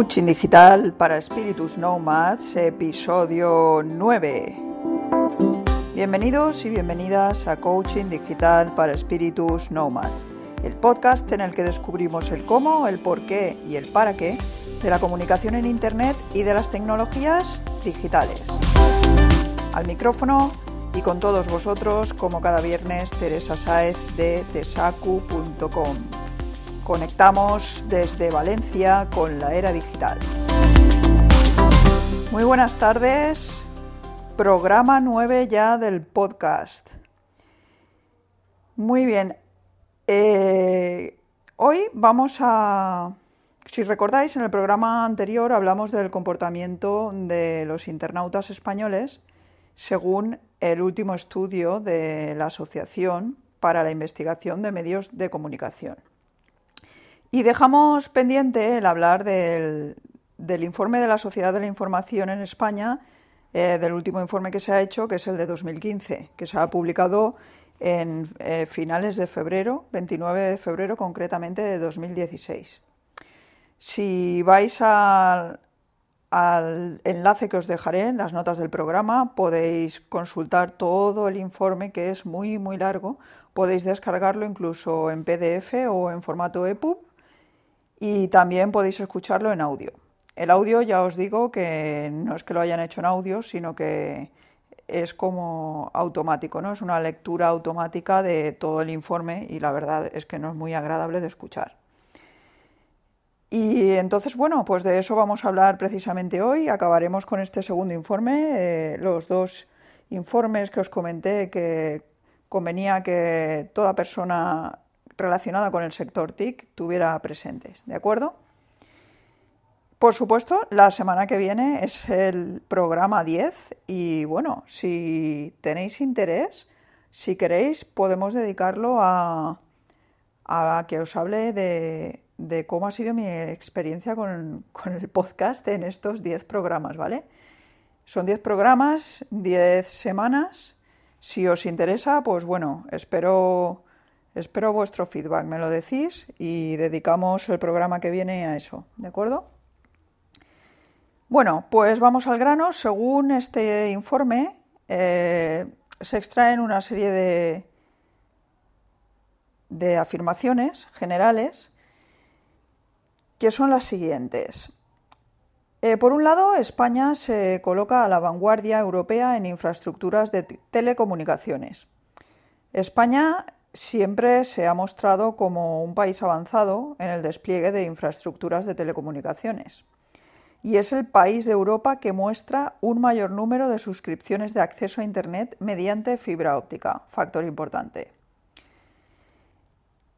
Coaching Digital para Espíritus Nomads, episodio 9. Bienvenidos y bienvenidas a Coaching Digital para Espíritus Nomads, el podcast en el que descubrimos el cómo, el por qué y el para qué de la comunicación en Internet y de las tecnologías digitales. Al micrófono y con todos vosotros, como cada viernes, Teresa Saez de tesacu.com. Conectamos desde Valencia con la era digital. Muy buenas tardes, programa 9 ya del podcast. Muy bien, eh, hoy vamos a, si recordáis, en el programa anterior hablamos del comportamiento de los internautas españoles según el último estudio de la Asociación para la Investigación de Medios de Comunicación. Y dejamos pendiente el hablar del, informe de la Sociedad de la Información en España, eh, del último informe que se ha hecho, que es el de 2015, que se ha publicado en eh, finales de febrero, 29 de febrero concretamente de 2016. Si vais al, al enlace que os dejaré en las notas del programa, podéis consultar todo el informe que es muy muy largo. Podéis descargarlo incluso en PDF o en formato EPUB y también podéis escucharlo en audio. El audio ya os digo que no es que lo hayan hecho en audio, sino que es como automático, ¿no? Es una lectura automática de todo el informe y la verdad es que no es muy agradable de escuchar. Y entonces, bueno, pues de eso vamos a hablar precisamente hoy. Acabaremos con este segundo informe, eh, los dos informes que os comenté que convenía que toda persona relacionada con el sector TIC tuviera presentes, ¿de acuerdo? Por supuesto, la semana que viene es el programa 10 y bueno, si tenéis interés, si queréis, podemos dedicarlo a, a que os hable de, cómo ha sido mi experiencia con, con el podcast en estos 10 programas, ¿vale? Son 10 programas, 10 semanas. Si os interesa, pues bueno, espero Espero vuestro feedback, me lo decís y dedicamos el programa que viene a eso, ¿de acuerdo? Bueno, pues vamos al grano. Según este informe, eh, se extraen una serie de, de afirmaciones generales que son las siguientes. Eh, por un lado, España se coloca a la vanguardia europea en infraestructuras de telecomunicaciones. España siempre se ha mostrado como un país avanzado en el despliegue de infraestructuras de telecomunicaciones. Y es el país de Europa que muestra un mayor número de suscripciones de acceso a Internet mediante fibra óptica, factor importante.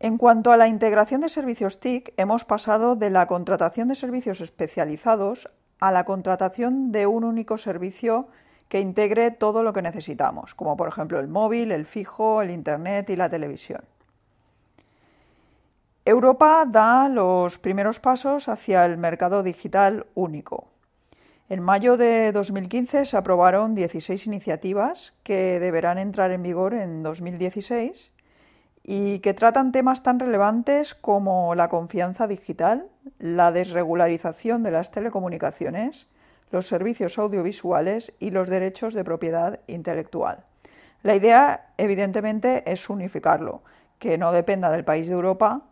En cuanto a la integración de servicios TIC, hemos pasado de la contratación de servicios especializados a la contratación de un único servicio que integre todo lo que necesitamos, como por ejemplo el móvil, el fijo, el Internet y la televisión. Europa da los primeros pasos hacia el mercado digital único. En mayo de 2015 se aprobaron 16 iniciativas que deberán entrar en vigor en 2016 y que tratan temas tan relevantes como la confianza digital, la desregularización de las telecomunicaciones, los servicios audiovisuales y los derechos de propiedad intelectual. La idea, evidentemente, es unificarlo, que no dependa del país de Europa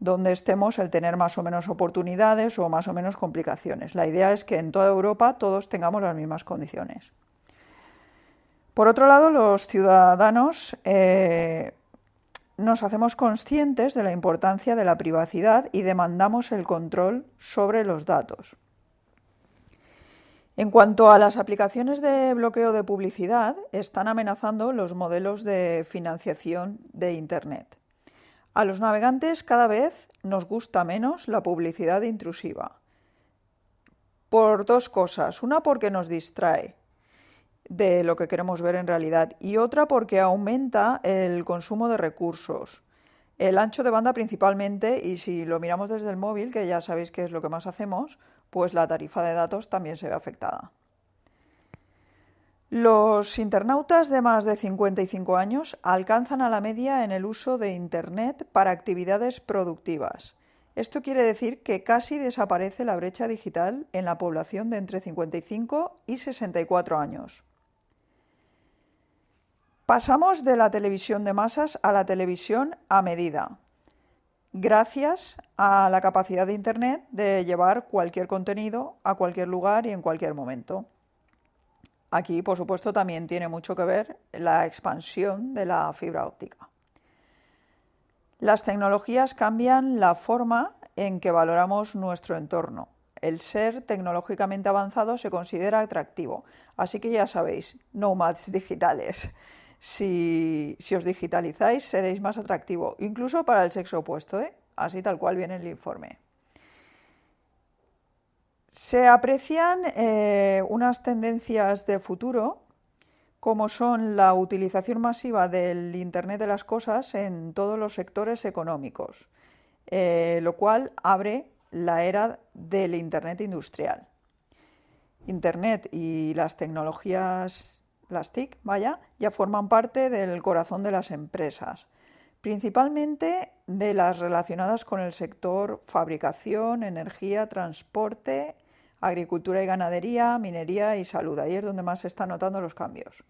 donde estemos el tener más o menos oportunidades o más o menos complicaciones. La idea es que en toda Europa todos tengamos las mismas condiciones. Por otro lado, los ciudadanos eh, nos hacemos conscientes de la importancia de la privacidad y demandamos el control sobre los datos. En cuanto a las aplicaciones de bloqueo de publicidad, están amenazando los modelos de financiación de Internet. A los navegantes cada vez nos gusta menos la publicidad intrusiva. Por dos cosas. Una porque nos distrae de lo que queremos ver en realidad y otra porque aumenta el consumo de recursos. El ancho de banda principalmente y si lo miramos desde el móvil, que ya sabéis que es lo que más hacemos, pues la tarifa de datos también se ve afectada. Los internautas de más de 55 años alcanzan a la media en el uso de Internet para actividades productivas. Esto quiere decir que casi desaparece la brecha digital en la población de entre 55 y 64 años. Pasamos de la televisión de masas a la televisión a medida, gracias a la capacidad de Internet de llevar cualquier contenido a cualquier lugar y en cualquier momento. Aquí, por supuesto, también tiene mucho que ver la expansión de la fibra óptica. Las tecnologías cambian la forma en que valoramos nuestro entorno. El ser tecnológicamente avanzado se considera atractivo. Así que ya sabéis, nomads digitales. Si, os digitalizáis seréis más atractivo, incluso para el sexo opuesto, ¿eh? así tal cual viene el informe. Se aprecian eh, unas tendencias de futuro como son la utilización masiva del Internet de las Cosas en todos los sectores económicos, eh, lo cual abre la era del Internet industrial. Internet y las tecnologías, las TIC, vaya, ya forman parte del corazón de las empresas, principalmente de las relacionadas con el sector fabricación, energía, transporte, agricultura y ganadería, minería y salud. Ahí es donde más se están notando los cambios.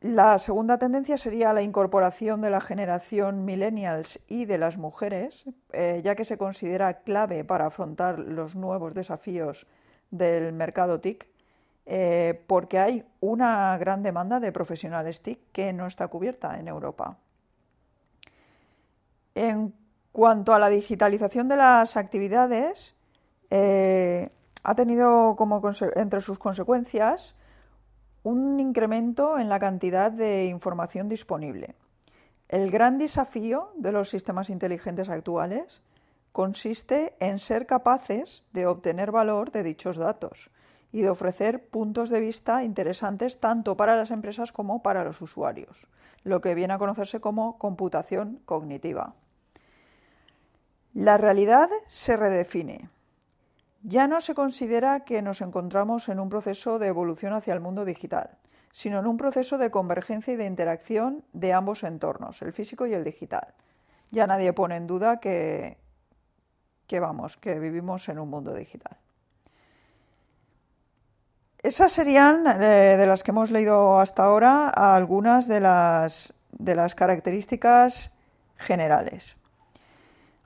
La segunda tendencia sería la incorporación de la generación millennials y de las mujeres, eh, ya que se considera clave para afrontar los nuevos desafíos del mercado TIC, eh, porque hay una gran demanda de profesionales TIC que no está cubierta en Europa. En cuanto a la digitalización de las actividades, eh, ha tenido como entre sus consecuencias un incremento en la cantidad de información disponible. El gran desafío de los sistemas inteligentes actuales consiste en ser capaces de obtener valor de dichos datos y de ofrecer puntos de vista interesantes tanto para las empresas como para los usuarios, lo que viene a conocerse como computación cognitiva. La realidad se redefine. Ya no se considera que nos encontramos en un proceso de evolución hacia el mundo digital, sino en un proceso de convergencia y de interacción de ambos entornos, el físico y el digital. Ya nadie pone en duda que, que vamos, que vivimos en un mundo digital. Esas serían, eh, de las que hemos leído hasta ahora, algunas de las, características generales.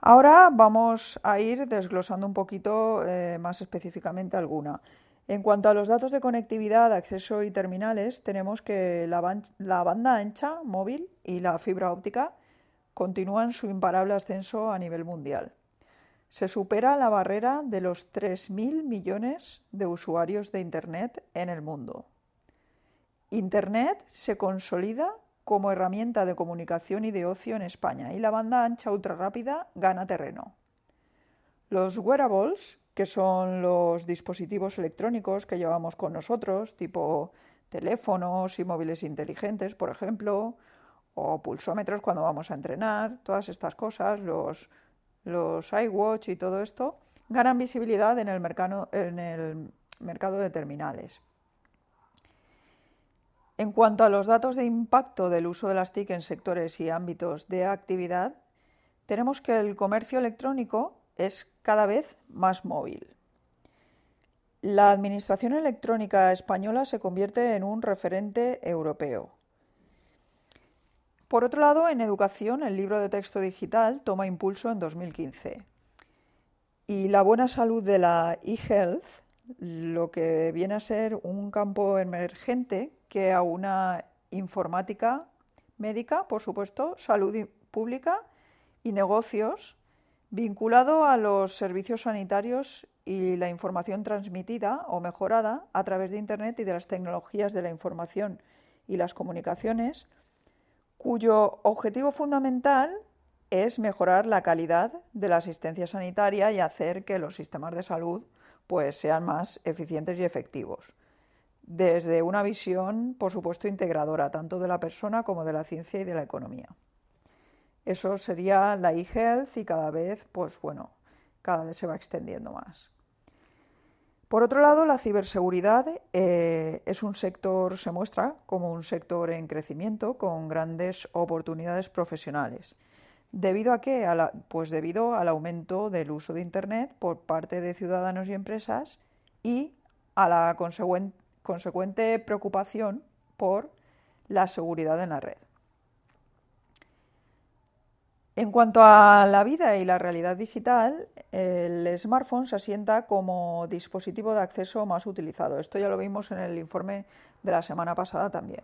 Ahora vamos a ir desglosando un poquito eh, más específicamente alguna. En cuanto a los datos de conectividad, acceso y terminales, tenemos que la, banda ancha móvil y la fibra óptica continúan su imparable ascenso a nivel mundial. Se supera la barrera de los 3.000 millones de usuarios de Internet en el mundo. Internet se consolida como herramienta de comunicación y de ocio en España y la banda ancha ultra rápida gana terreno. Los wearables, que son los dispositivos electrónicos que llevamos con nosotros, tipo teléfonos y móviles inteligentes, por ejemplo, o pulsómetros cuando vamos a entrenar, todas estas cosas, los, los iWatch y todo esto, ganan visibilidad en el mercado, de terminales. En cuanto a los datos de impacto del uso de las TIC en sectores y ámbitos de actividad, tenemos que el comercio electrónico es cada vez más móvil. La Administración Electrónica Española se convierte en un referente europeo. Por otro lado, en educación, el libro de texto digital toma impulso en 2015. Y la buena salud de la e-health, lo que viene a ser un campo emergente que a una informática médica, por supuesto, salud pública y negocios, vinculado a los servicios sanitarios y la información transmitida o mejorada a través de Internet y de las tecnologías de la información y las comunicaciones, cuyo objetivo fundamental es mejorar la calidad de la asistencia sanitaria y hacer que los sistemas de salud pues, sean más eficientes y efectivos desde una visión, por supuesto, integradora, tanto de la persona como de la ciencia y de la economía. Eso sería la e-health y cada vez, pues bueno, cada vez se va extendiendo más. Por otro lado, la ciberseguridad eh, es un sector, se muestra como un sector en crecimiento con grandes oportunidades profesionales. ¿Debido a qué? pues debido al aumento del uso de Internet por parte de ciudadanos y empresas y a la consecuente preocupación por la seguridad en la red. En cuanto a la vida y la realidad digital, el smartphone se asienta como dispositivo de acceso más utilizado. Esto ya lo vimos en el informe de la semana pasada también.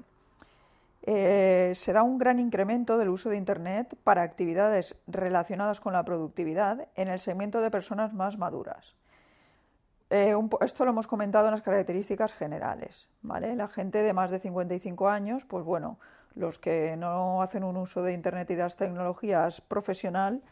Eh, se da un gran incremento del uso de Internet para actividades relacionadas con la productividad en el segmento de personas más maduras. Eh, esto lo hemos comentado en las características generales. ¿vale? La gente de más de 55 años, pues bueno, los que no hacen un uso de Internet y de las tecnologías profesional,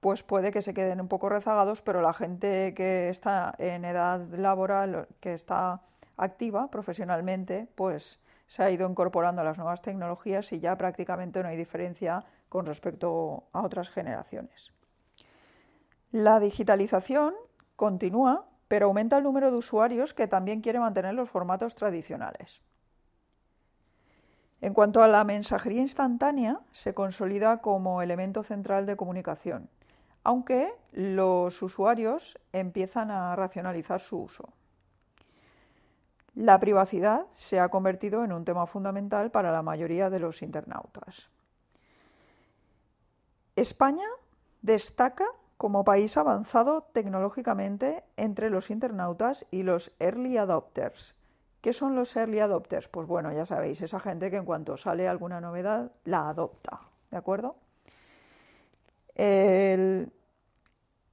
pues puede que se queden un poco rezagados, pero la gente que está en edad laboral, que está activa profesionalmente, pues se ha ido incorporando a las nuevas tecnologías y ya prácticamente no hay diferencia con respecto a otras generaciones. La digitalización continúa, pero aumenta el número de usuarios que también quiere mantener los formatos tradicionales. En cuanto a la mensajería instantánea, se consolida como elemento central de comunicación, aunque los usuarios empiezan a racionalizar su uso. La privacidad se ha convertido en un tema fundamental para la mayoría de los internautas. España destaca como país avanzado tecnológicamente entre los internautas y los early adopters, ¿Qué son los early adopters? Pues bueno, ya sabéis, esa gente que en cuanto sale alguna novedad la adopta, ¿de acuerdo? de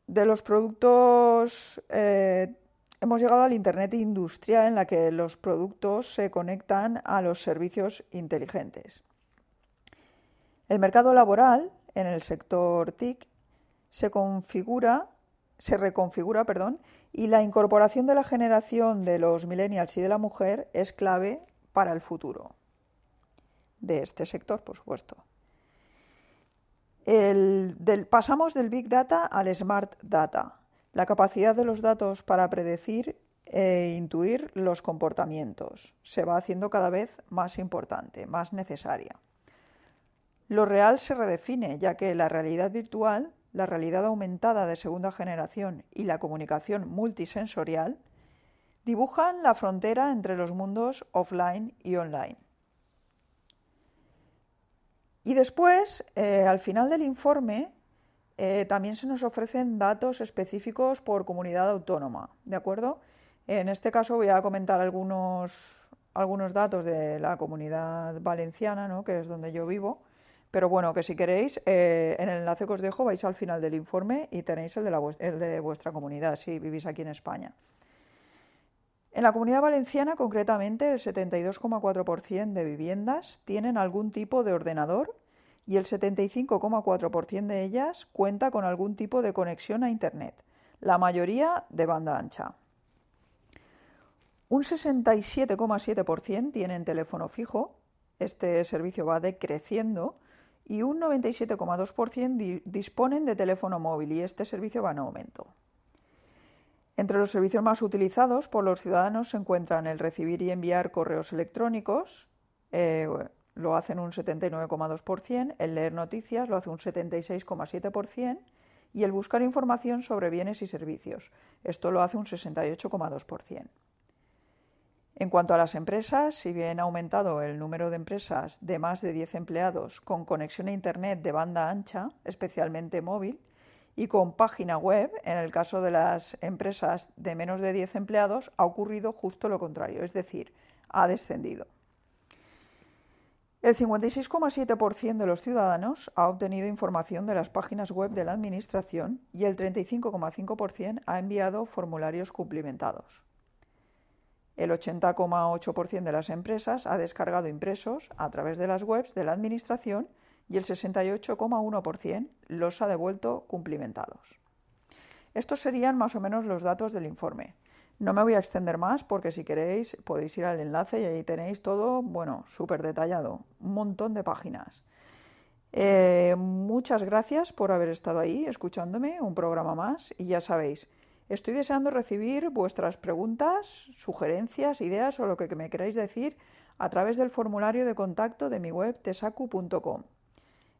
los productos, eh, hemos llegado al Internet industrial en la que los productos se conectan a los servicios inteligentes. El mercado laboral en el sector TIC se configura se reconfigura, perdón, y la incorporación de la generación de los millennials y de la mujer es clave para el futuro de este sector, por supuesto. pasamos del Big Data al Smart Data, la capacidad de los datos para predecir e intuir los comportamientos. Se va haciendo cada vez más importante, más necesaria. Lo real se redefine, ya que la realidad virtual la realidad aumentada de segunda generación y la comunicación multisensorial dibujan la frontera entre los mundos offline y online. Y después, eh, al final del informe, eh, también se nos ofrecen datos específicos por comunidad autónoma, ¿de acuerdo? En este caso voy a comentar algunos, algunos datos de la comunidad valenciana, ¿no? que es donde yo vivo, pero bueno, que si queréis, eh, en el enlace que os dejo vais al final del informe y tenéis el de, la, el de vuestra comunidad, si vivís aquí en España. En la comunidad valenciana, concretamente, el 72,4% de viviendas tienen algún tipo de ordenador y el 75,4% de ellas cuenta con algún tipo de conexión a Internet, la mayoría de banda ancha. Un 67,7% tienen teléfono fijo, este servicio va decreciendo y un 97,2% disponen de teléfono móvil y este servicio va en aumento. Entre los servicios más utilizados por los ciudadanos se encuentran el recibir y enviar correos electrónicos, eh, lo hacen un 79,2%, el leer noticias lo hace un 76,7% y el buscar información sobre bienes y servicios, esto lo hace un 68,2%. En cuanto a las empresas, si bien ha aumentado el número de empresas de más de 10 empleados con conexión a Internet de banda ancha, especialmente móvil, y con página web, en el caso de las empresas de menos de 10 empleados, ha ocurrido justo lo contrario, es decir, ha descendido. El 56,7% de los ciudadanos ha obtenido información de las páginas web de la Administración y el 35,5% ha enviado formularios cumplimentados. El 80,8% de las empresas ha descargado impresos a través de las webs de la Administración y el 68,1% los ha devuelto cumplimentados. Estos serían más o menos los datos del informe. No me voy a extender más porque si queréis podéis ir al enlace y ahí tenéis todo, bueno, súper detallado, un montón de páginas. Eh, muchas gracias por haber estado ahí escuchándome, un programa más y ya sabéis, Estoy deseando recibir vuestras preguntas, sugerencias, ideas o lo que me queráis decir a través del formulario de contacto de mi web tesacu.com.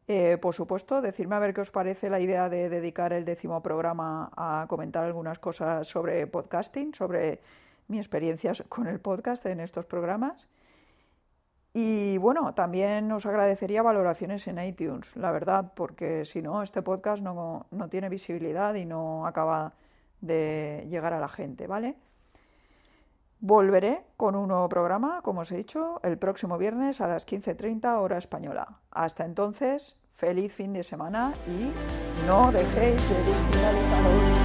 Eh, por supuesto, decirme a ver qué os parece la idea de dedicar el décimo programa a comentar algunas cosas sobre podcasting, sobre mi experiencia con el podcast en estos programas. Y bueno, también os agradecería valoraciones en iTunes, la verdad, porque si no, este podcast no, no tiene visibilidad y no acaba de llegar a la gente, ¿vale? Volveré con un nuevo programa, como os he dicho, el próximo viernes a las 15.30 hora española. Hasta entonces, feliz fin de semana y no dejéis de digitalizaros.